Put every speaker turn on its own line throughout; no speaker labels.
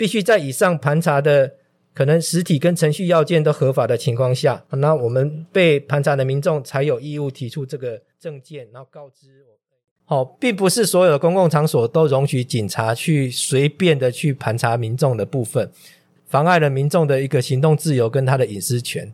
必须在以上盘查的可能实体跟程序要件都合法的情况下，那我们被盘查的民众才有义务提出这个证件，然后告知我。好，并不是所有的公共场所都容许警察去随便的去盘查民众的部分，妨碍了民众的一个行动自由跟他的隐私权。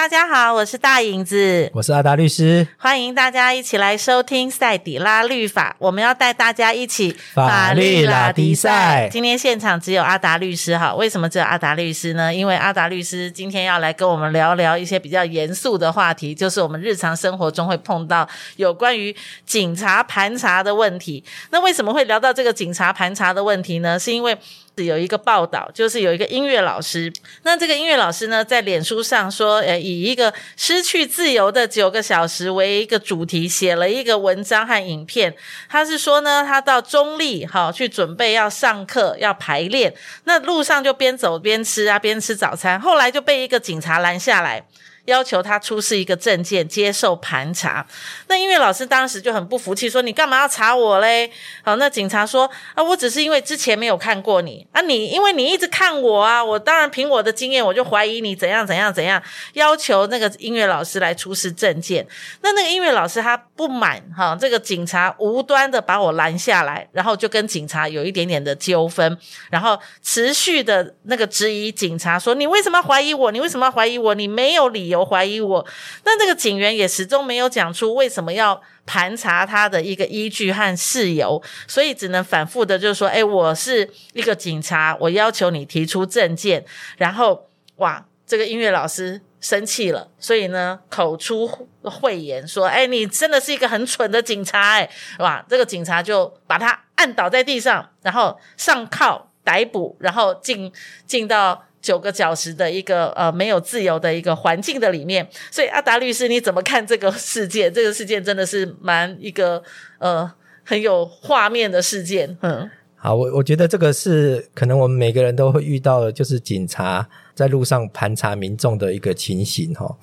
大家好，我是大影子，
我是阿达律师，
欢迎大家一起来收听赛底拉律法。我们要带大家一起
法律拉迪赛。
今天现场只有阿达律师哈，为什么只有阿达律师呢？因为阿达律师今天要来跟我们聊聊一些比较严肃的话题，就是我们日常生活中会碰到有关于警察盘查的问题。那为什么会聊到这个警察盘查的问题呢？是因为有一个报道，就是有一个音乐老师，那这个音乐老师呢，在脸书上说，呃，以一个失去自由的九个小时为一个主题，写了一个文章和影片。他是说呢，他到中立哈去准备要上课要排练，那路上就边走边吃啊，边吃早餐，后来就被一个警察拦下来。要求他出示一个证件接受盘查，那音乐老师当时就很不服气，说：“你干嘛要查我嘞？”好，那警察说：“啊，我只是因为之前没有看过你啊，你因为你一直看我啊，我当然凭我的经验，我就怀疑你怎样怎样怎样，要求那个音乐老师来出示证件。那那个音乐老师他不满哈，这个警察无端的把我拦下来，然后就跟警察有一点点的纠纷，然后持续的那个质疑警察说：你为什么要怀疑我？你为什么要怀疑我？你没有理由。”有怀疑我，但这个警员也始终没有讲出为什么要盘查他的一个依据和事由，所以只能反复的就说：“哎，我是一个警察，我要求你提出证件。”然后，哇，这个音乐老师生气了，所以呢，口出秽言说：“哎，你真的是一个很蠢的警察！”哎，哇，这个警察就把他按倒在地上，然后上铐逮捕，然后进进到。九个小时的一个呃没有自由的一个环境的里面，所以阿达律师你怎么看这个事件？这个事件真的是蛮一个呃很有画面的事件。嗯，
好，我我觉得这个是可能我们每个人都会遇到的，就是警察在路上盘查民众的一个情形哈。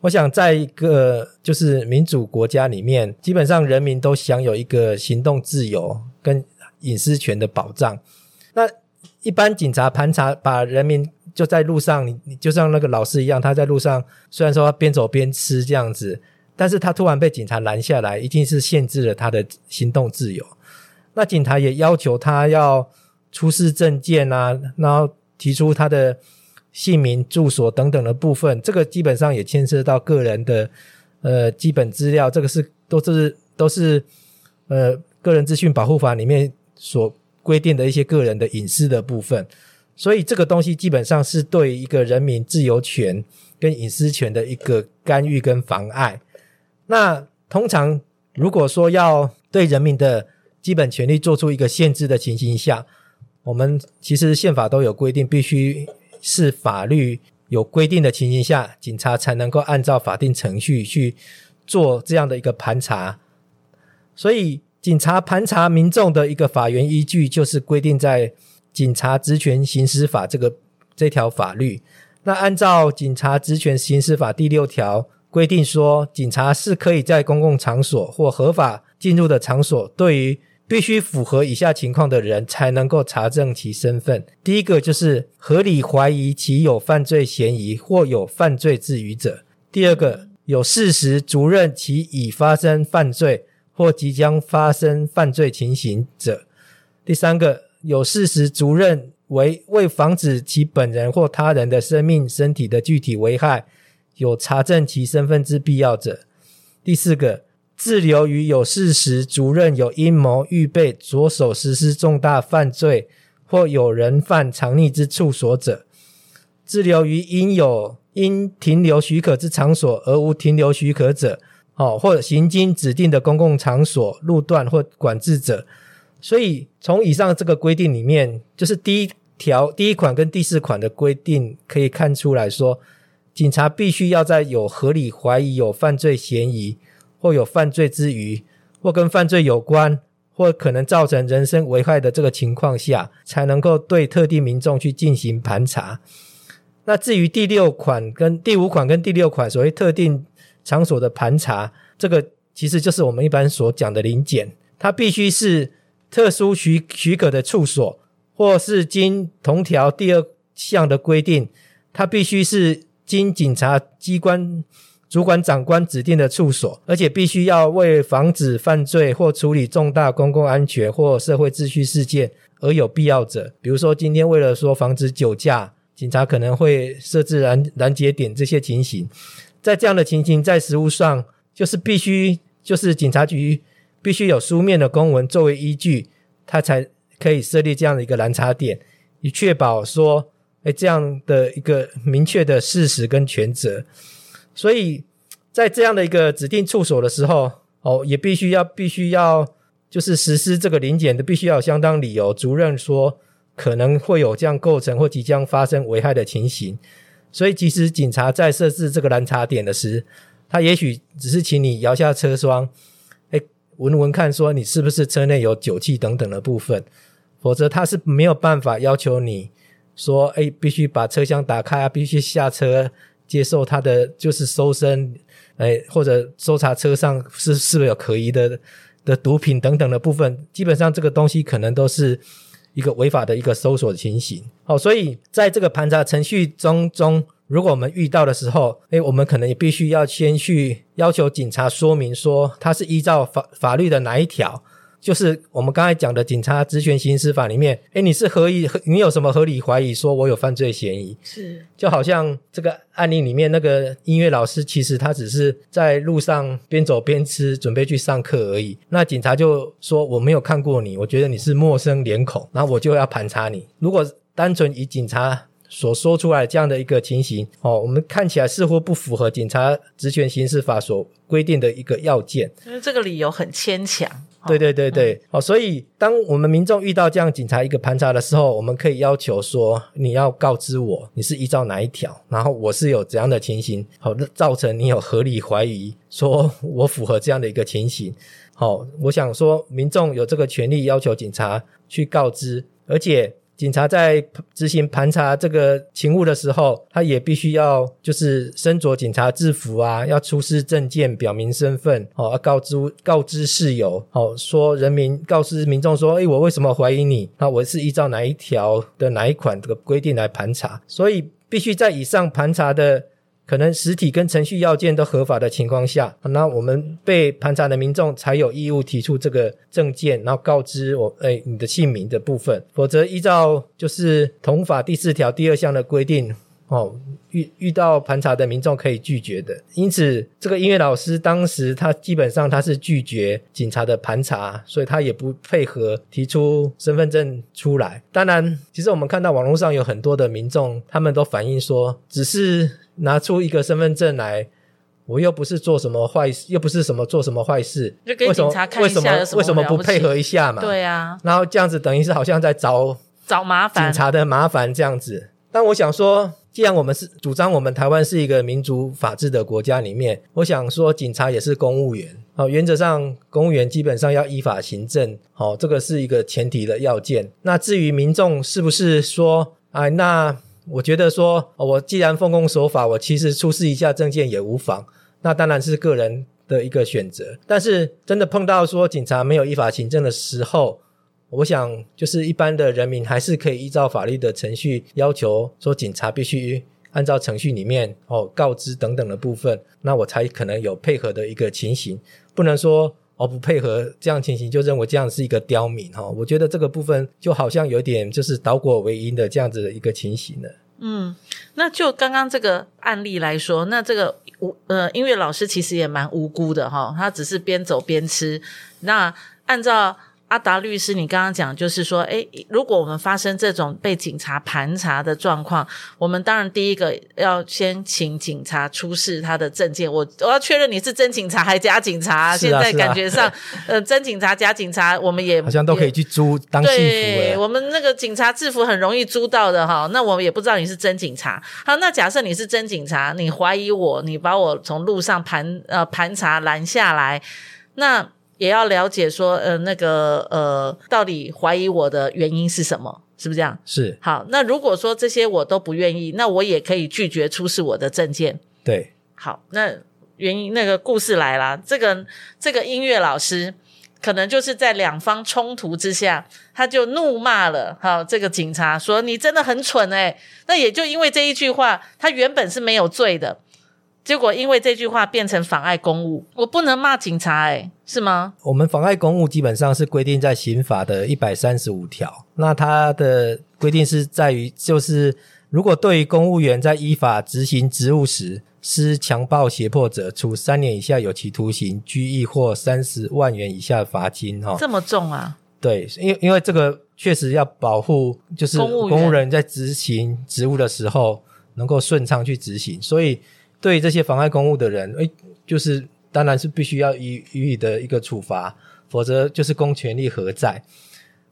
我想在一个就是民主国家里面，基本上人民都享有一个行动自由跟隐私权的保障。那一般警察盘查，把人民就在路上，你你就像那个老师一样，他在路上虽然说他边走边吃这样子，但是他突然被警察拦下来，一定是限制了他的行动自由。那警察也要求他要出示证件啊，然后提出他的姓名、住所等等的部分，这个基本上也牵涉到个人的呃基本资料，这个是都是都是呃个人资讯保护法里面所。规定的一些个人的隐私的部分，所以这个东西基本上是对一个人民自由权跟隐私权的一个干预跟妨碍。那通常如果说要对人民的基本权利做出一个限制的情形下，我们其实宪法都有规定，必须是法律有规定的情形下，警察才能够按照法定程序去做这样的一个盘查。所以。警察盘查民众的一个法源依据，就是规定在《警察职权行使法》这个这条法律。那按照《警察职权行使法》第六条规定说，警察是可以在公共场所或合法进入的场所，对于必须符合以下情况的人，才能够查证其身份。第一个就是合理怀疑其有犯罪嫌疑或有犯罪之虞者；第二个有事实足认其已发生犯罪。或即将发生犯罪情形者，第三个有事实足认为为防止其本人或他人的生命、身体的具体危害，有查证其身份之必要者；第四个滞留于有事实足认有阴谋预备着手实施重大犯罪或有人犯藏匿之处所者；滞留于应有应停留许可之场所而无停留许可者。哦，或者行经指定的公共场所、路段或管制者，所以从以上这个规定里面，就是第一条第一款跟第四款的规定可以看出来说，警察必须要在有合理怀疑有犯罪嫌疑或有犯罪之余，或跟犯罪有关，或可能造成人身危害的这个情况下，才能够对特定民众去进行盘查。那至于第六款跟第五款跟第六款所谓特定场所的盘查，这个其实就是我们一般所讲的临检，它必须是特殊许许可的处所，或是经同条第二项的规定，它必须是经警察机关主管长官指定的处所，而且必须要为防止犯罪或处理重大公共安全或社会秩序事件而有必要者。比如说，今天为了说防止酒驾，警察可能会设置拦拦截点这些情形。在这样的情形，在实务上就是必须，就是警察局必须有书面的公文作为依据，他才可以设立这样的一个拦查点，以确保说，哎，这样的一个明确的事实跟权责。所以在这样的一个指定处所的时候，哦，也必须要必须要就是实施这个临检的，必须要有相当理由，主任说可能会有这样构成或即将发生危害的情形。所以，即使警察在设置这个拦查点的时，他也许只是请你摇下车窗，哎，闻闻看，说你是不是车内有酒气等等的部分，否则他是没有办法要求你说，哎，必须把车厢打开啊，必须下车。接受他的就是搜身，哎，或者搜查车上是是不是有可疑的的毒品等等的部分，基本上这个东西可能都是一个违法的一个搜索情形。好，所以在这个盘查程序中中，如果我们遇到的时候，诶，我们可能也必须要先去要求警察说明说，他是依照法法律的哪一条。就是我们刚才讲的《警察职权行使法》里面，诶，你是合意，你有什么合理怀疑说我有犯罪嫌疑？
是，
就好像这个案例里面那个音乐老师，其实他只是在路上边走边吃，准备去上课而已。那警察就说我没有看过你，我觉得你是陌生脸孔，然后我就要盘查你。如果单纯以警察所说出来这样的一个情形，哦，我们看起来似乎不符合《警察职权刑事法》所规定的一个要件，
因为这个理由很牵
强。对对对对，嗯哦，所以当我们民众遇到这样警察一个盘查的时候，我们可以要求说，你要告知我你是依照哪一条，然后我是有怎样的情形，好、哦，造成你有合理怀疑，说 我符合这样的一个情形，好、哦，我想说民众有这个权利要求警察去告知，而且。警察在执行盘查这个勤务的时候，他也必须要就是身着警察制服啊，要出示证件表明身份，哦，告知告知事由，哦，说人民告知民众说，诶，我为什么怀疑你？那我是依照哪一条的哪一款这个规定来盘查，所以必须在以上盘查的。可能实体跟程序要件都合法的情况下，那我们被盘查的民众才有义务提出这个证件，然后告知我，哎，你的姓名的部分，否则依照就是同法第四条第二项的规定，哦，遇遇到盘查的民众可以拒绝的。因此，这个音乐老师当时他基本上他是拒绝警察的盘查，所以他也不配合提出身份证出来。当然，其实我们看到网络上有很多的民众，他们都反映说，只是。拿出一个身份证来，我又不是做什么坏事，又不是什么做什么坏事，
就给警察看一下有什么，
为什么不配合一下嘛？
对啊，
然后这样子等于是好像在找
找麻烦，
警察的麻烦这样子。但我想说，既然我们是主张我们台湾是一个民主法治的国家里面，我想说警察也是公务员，哦，原则上公务员基本上要依法行政，哦，这个是一个前提的要件。那至于民众是不是说，哎，那。我觉得说，我既然奉公守法，我其实出示一下证件也无妨。那当然是个人的一个选择。但是真的碰到说警察没有依法行政的时候，我想就是一般的人民还是可以依照法律的程序要求说警察必须按照程序里面哦告知等等的部分，那我才可能有配合的一个情形。不能说哦不配合这样情形就认为这样是一个刁民哈。我觉得这个部分就好像有点就是倒果为因的这样子的一个情形了。
嗯，那就刚刚这个案例来说，那这个无呃音乐老师其实也蛮无辜的哈，他只是边走边吃。那按照。阿达律师，你刚刚讲就是说，诶，如果我们发生这种被警察盘查的状况，我们当然第一个要先请警察出示他的证件。我我要确认你是真警察还是假警察。现在感觉上，啊、呃，真警察、假警察，我们也
好像都可以去租当戏服。对，
我们那个警察制服很容易租到的哈。那我们也不知道你是真警察。好，那假设你是真警察，你怀疑我，你把我从路上盘呃盘查拦下来，那。也要了解说，呃，那个呃，到底怀疑我的原因是什么？是不是这样？
是。
好，那如果说这些我都不愿意，那我也可以拒绝出示我的证件。
对。
好，那原因那个故事来了，这个这个音乐老师可能就是在两方冲突之下，他就怒骂了哈这个警察，说你真的很蠢哎。那也就因为这一句话，他原本是没有罪的。结果因为这句话变成妨碍公务，我不能骂警察，哎，是吗？
我们妨碍公务基本上是规定在刑法的一百三十五条，那它的规定是在于，就是如果对于公务员在依法执行职务时施强暴胁迫者，处三年以下有期徒刑、拘役或三十万元以下罚金。哈，
这么重啊？
对，因为因为这个确实要保护，就是公务人在执行职务的时候能够顺畅去执行，所以。对于这些妨碍公务的人，诶，就是当然是必须要予予以的一个处罚，否则就是公权力何在？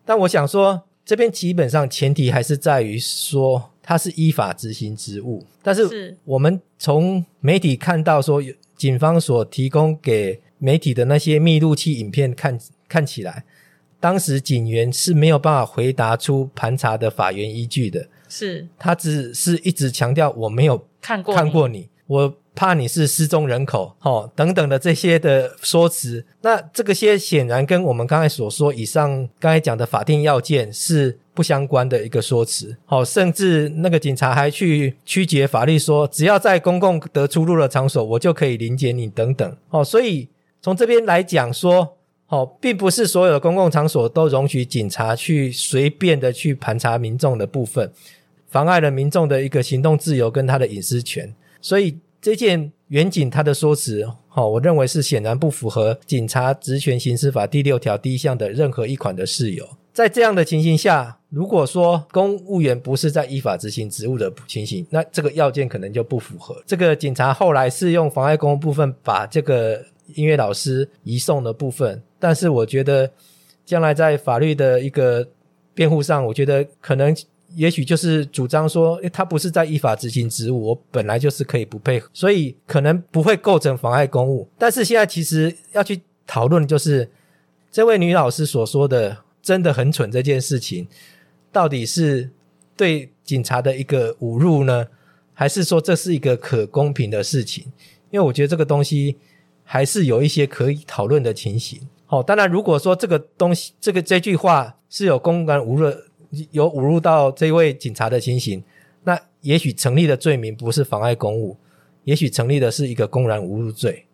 但我想说，这边基本上前提还是在于说他是依法执行职务。但是我们从媒体看到说，警方所提供给媒体的那些密录器影片看看起来，当时警员是没有办法回答出盘查的法源依据的。
是，
他只是一直强调我没有看过看过你。我怕你是失踪人口，哦，等等的这些的说辞，那这个些显然跟我们刚才所说以上刚才讲的法定要件是不相关的一个说辞，哦，甚至那个警察还去曲解法律说，只要在公共得出入的场所，我就可以临检你等等，哦，所以从这边来讲说，哦，并不是所有的公共场所都容许警察去随便的去盘查民众的部分，妨碍了民众的一个行动自由跟他的隐私权。所以这件远景他的说辞，哈，我认为是显然不符合《警察职权行使法》第六条第一项的任何一款的事由。在这样的情形下，如果说公务员不是在依法执行职务的情形，那这个要件可能就不符合。这个警察后来是用妨碍公务部分把这个音乐老师移送的部分，但是我觉得将来在法律的一个辩护上，我觉得可能。也许就是主张说，他不是在依法执行职务，我本来就是可以不配合，所以可能不会构成妨碍公务。但是现在其实要去讨论，就是这位女老师所说的真的很蠢这件事情，到底是对警察的一个侮辱呢，还是说这是一个可公平的事情？因为我觉得这个东西还是有一些可以讨论的情形。好，当然如果说这个东西，这个这句话是有公然侮辱。有侮辱到这位警察的情形，那也许成立的罪名不是妨碍公务，也许成立的是一个公然侮辱罪。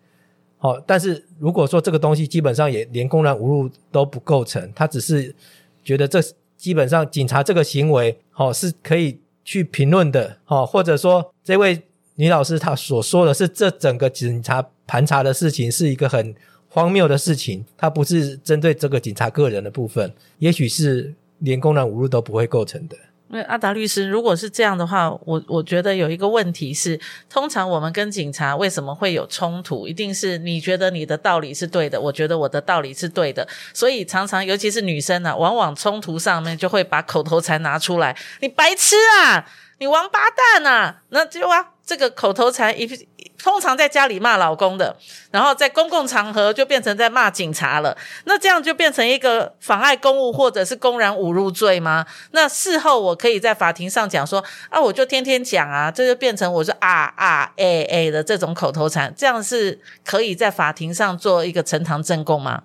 好，但是如果说这个东西基本上也连公然侮辱都不构成，他只是觉得这基本上警察这个行为，好，是可以去评论的，好，或者说这位女老师她所说的是这整个警察盘查的事情是一个很荒谬的事情，它不是针对这个警察个人的部分，也许是。连公然侮辱都不会构成的。
那阿达律师，如果是这样的话，我我觉得有一个问题是，通常我们跟警察为什么会有冲突？一定是你觉得你的道理是对的，我觉得我的道理是对的，所以常常尤其是女生呢、啊，往往冲突上面就会把口头禅拿出来，你白痴啊，你王八蛋啊，那就啊。这个口头禅一通常在家里骂老公的，然后在公共场合就变成在骂警察了。那这样就变成一个妨碍公务或者是公然侮辱罪吗？那事后我可以在法庭上讲说啊，我就天天讲啊，这就变成我是啊啊诶诶的这种口头禅，这样是可以在法庭上做一个呈堂证供吗？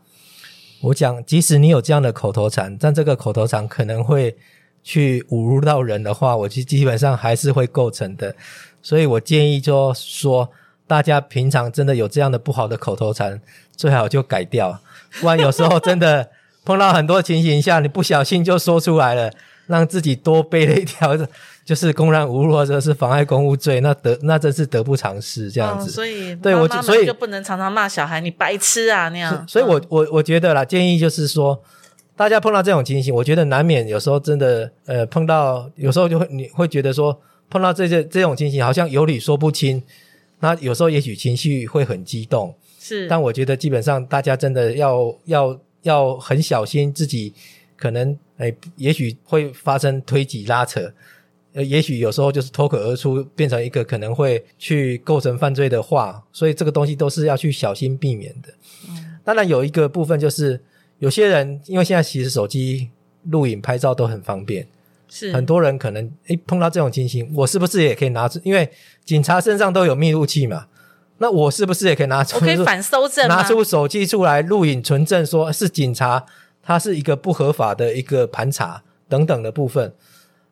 我讲，即使你有这样的口头禅，但这个口头禅可能会去侮辱到人的话，我其实基本上还是会构成的。所以我建议就说，大家平常真的有这样的不好的口头禅，最好就改掉，不然有时候真的碰到很多情形下，你不小心就说出来了，让自己多背了一条，就是公然侮辱或者是妨碍公务罪，那得那真是得不偿失这样子。
哦、所以对我所以就不能常常骂小孩你白痴啊那样。
所以我我我觉得啦，建议就是说，大家碰到这种情形，我觉得难免有时候真的呃碰到，有时候就会你会觉得说。碰到这些这种情形，好像有理说不清，那有时候也许情绪会很激动，
是。
但我觉得基本上大家真的要要要很小心自己，可能诶，也许会发生推挤拉扯，呃，也许有时候就是脱口而出，变成一个可能会去构成犯罪的话，所以这个东西都是要去小心避免的。嗯。当然有一个部分就是，有些人因为现在其实手机录影拍照都很方便，
是
很多人可能诶碰到这种情形，我是不是也可以拿出？因为警察身上都有密录器嘛，那我是不是也可以拿出？
我可以 反搜证，
拿出手机出来录影存证，说是警察，他是一个不合法的一个盘查等等的部分。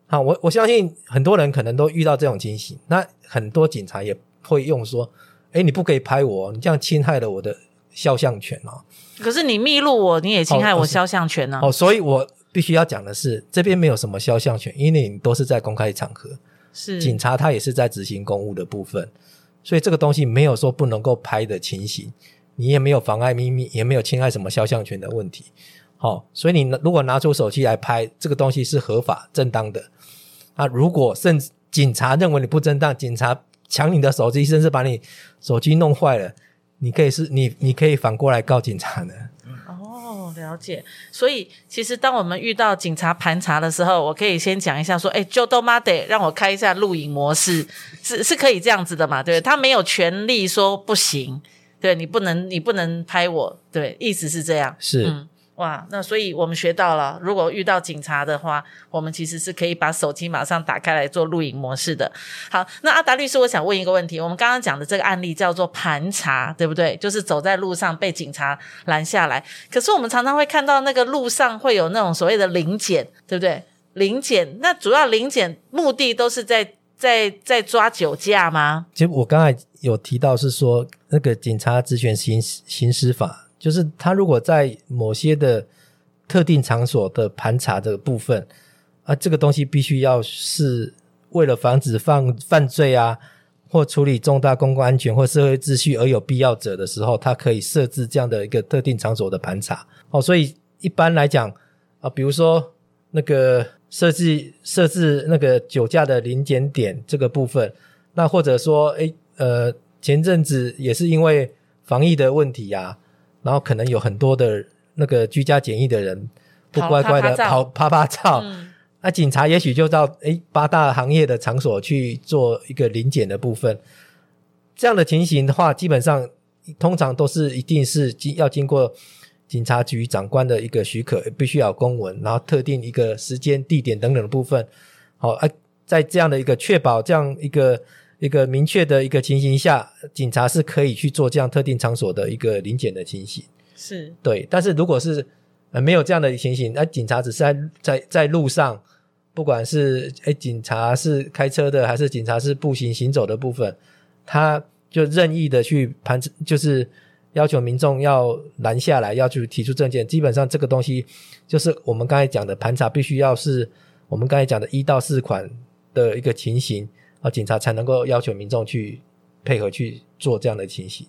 好，我我相信很多人可能都遇到这种情形，那很多警察也会用说：“诶，你不可以拍我，你这样侵害了我的肖像权哦。”
可是你密录我，你也侵害我肖像权呢、啊。
哦，所以我必须要讲的是，这边没有什么肖像权，因为你都是在公开场合，
是
警察他也是在执行公务的部分，所以这个东西没有说不能够拍的情形，你也没有妨碍秘密，也没有侵害什么肖像权的问题。好、哦，所以你如果拿出手机来拍这个东西是合法正当的。啊，如果甚至警察认为你不正当，警察抢你的手机，甚至把你手机弄坏了，你可以是你，你可以反过来告警察的。
哦，了解。所以其实当我们遇到警察盘查的时候，我可以先讲一下说，哎，就都妈得让我开一下录影模式，是是可以这样子的嘛？对，他没有权利说不行，对你不能，你不能拍我，对，意思是这样，
是。
嗯哇，那所以我们学到了，如果遇到警察的话，我们其实是可以把手机马上打开来做录影模式的。好，那阿达律师，我想问一个问题，我们刚刚讲的这个案例叫做盘查，对不对？就是走在路上被警察拦下来，可是我们常常会看到那个路上会有那种所谓的临检，对不对？临检，那主要临检目的都是在在在抓酒驾吗？
其实我刚才有提到是说那个警察职权行行使法。就是他如果在某些的特定场所的盘查的部分啊，这个东西必须要是为了防止犯犯罪啊，或处理重大公共安全或社会秩序而有必要者的时候，他可以设置这样的一个特定场所的盘查。哦，所以一般来讲啊，比如说那个设置设置那个酒驾的临检点这个部分，那或者说诶呃前阵子也是因为防疫的问题啊。然后可能有很多的那个居家检疫的人不乖乖的跑趴趴照，那、警察也许就到诶八大行业的场所去做一个临检的部分。这样的情形的话，基本上通常都是一定是经要经过警察局长官的一个许可，必须要有公文，然后特定一个时间、地点等等的部分。好，啊，在这样的一个确保这样一个。一个明确的一个情形下，警察是可以去做这样特定场所的一个临检的情形，
是
对。但是如果是呃没有这样的情形，那警察只是在在在路上，不管是诶警察是开车的还是警察是步行行走的部分，他就任意的去盘，就是要求民众要拦下来，要去提出证件。基本上这个东西就是我们刚才讲的盘查，必须要是我们刚才讲的一到四款的一个情形。啊，警察才能够要求民众去配合去做这样的情形。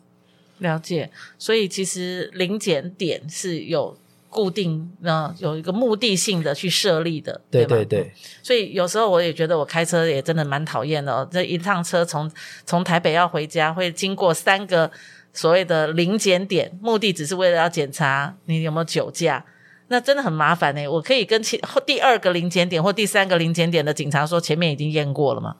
了解，所以其实临检点是有固定，呃，有一个目的性的去设立的，
对
对
对对。
所以有时候我也觉得我开车也真的蛮讨厌的哦，这一趟车从从台北要回家，会经过三个所谓的临检点，目的只是为了要检查你有没有酒驾。那真的很麻烦诶，我可以跟其第二个临检点或第三个临检点的警察说，前面已经验过了吗？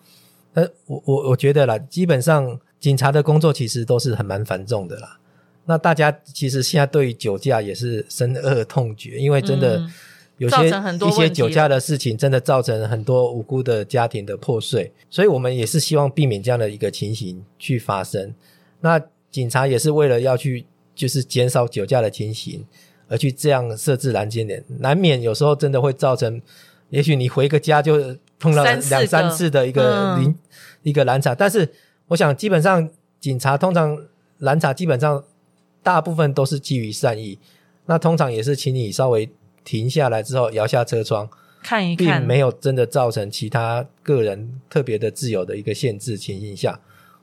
呃，我我我觉得啦，基本上警察的工作其实都是很蛮繁重的啦。那大家其实现在对于酒驾也是深恶痛绝，因为真的有些、嗯、一些酒驾的事情，真的造成很多无辜的家庭的破碎。所以我们也是希望避免这样的一个情形去发生。那警察也是为了要去就是减少酒驾的情形，而去这样设置拦截点，难免有时候真的会造成，也许你回个家就。碰到两三次的一个临、嗯、一个拦查，但是我想基本上警察通常拦查基本上大部分都是基于善意，那通常也是请你稍微停下来之后摇下车窗
看一看，
并没有真的造成其他个人特别的自由的一个限制情形下，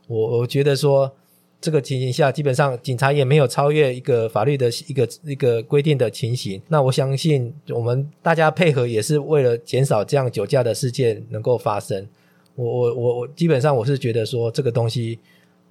我我觉得说。这个情形下，基本上警察也没有超越一个法律的一个一个规定的情形。那我相信，我们大家配合也是为了减少这样酒驾的事件能够发生。我我我我基本上我是觉得说，这个东西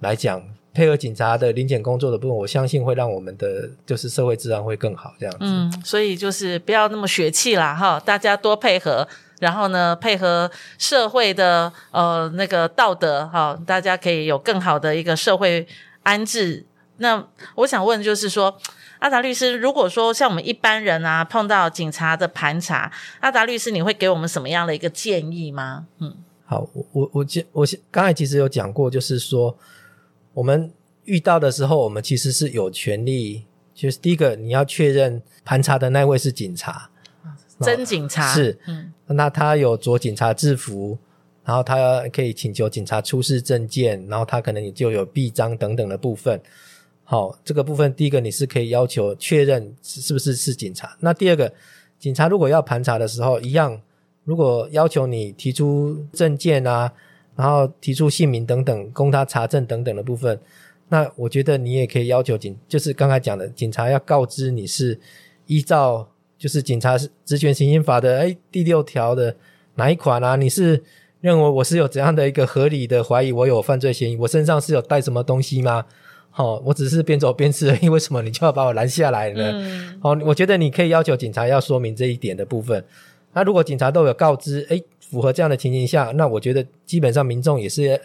来讲，配合警察的临检工作的部分，我相信会让我们的就是社会治安会更好。这样子，
嗯，所以就是不要那么血气啦，哈，大家多配合。然后呢，配合社会的呃那个道德哈，大家可以有更好的一个社会安置。那我想问就是说，阿达律师，如果说像我们一般人啊碰到警察的盘查，阿达律师你会给我们什么样的一个建议吗？嗯，
好，我我我我刚才其实有讲过，就是说我们遇到的时候，我们其实是有权利，就是第一个你要确认盘查的那位是警察，
真警察
是，嗯，那他有着警察制服。然后他可以请求警察出示证件，然后他可能也就有臂章等等的部分。好，这个部分第一个你是可以要求确认是不是是警察。那第二个，警察如果要盘查的时候，一样，如果要求你提出证件啊，然后提出姓名等等供他查证等等的部分，那我觉得你也可以要求警，就是刚才讲的，警察要告知你是依照就是警察职权行刑法的哎第六条的哪一款啊？你是。认为我是有怎样的一个合理的怀疑，我有犯罪嫌疑，我身上是有带什么东西吗？好、哦，我只是边走边吃而已，为什么你就要把我拦下来呢？嗯、哦，我觉得你可以要求警察要说明这一点的部分。那如果警察都有告知，哎，符合这样的情形下，那我觉得基本上民众也是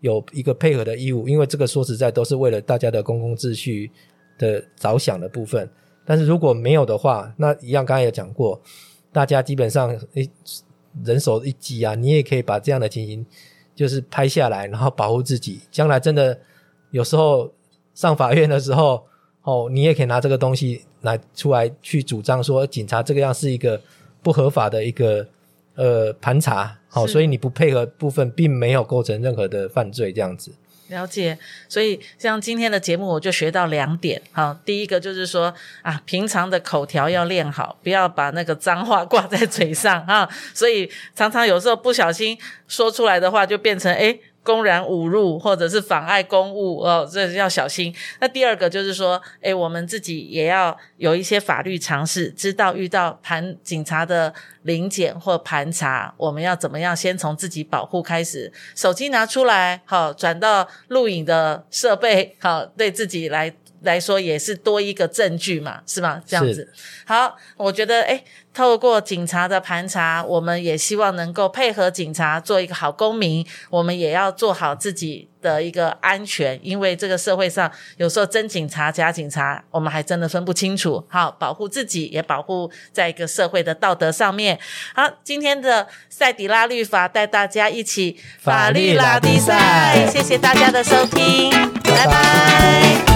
有一个配合的义务，因为这个说实在都是为了大家的公共秩序的着想的部分。但是如果没有的话，那一样刚才有讲过，大家基本上诶。人手一机啊，你也可以把这样的情形就是拍下来，然后保护自己。将来真的有时候上法院的时候，哦，你也可以拿这个东西来出来去主张说，警察这个样是一个不合法的一个呃盘查，好，所以你不配合部分并没有构成任何的犯罪这样子。
了解，所以像今天的节目，我就学到两点。哈，第一个就是说啊，平常的口条要练好，不要把那个脏话挂在嘴上啊。所以常常有时候不小心说出来的话，就变成诶公然侮辱或者是妨碍公务哦，这要小心。那第二个就是说，诶，我们自己也要有一些法律常识，知道遇到盘警察的临检或盘查，我们要怎么样？先从自己保护开始，手机拿出来，好，转到录影的设备，好，对自己来来说也是多一个证据嘛，是吗？这样子。好，我觉得，诶透过警察的盘查，我们也希望能够配合警察做一个好公民。我们也要做好自己的一个安全，因为这个社会上有时候真警察、假警察，我们还真的分不清楚。好，保护自己，也保护在一个社会的道德上面。好，今天的赛迪拉律法带大家一起法律拉力赛，谢谢大家的收听，拜拜。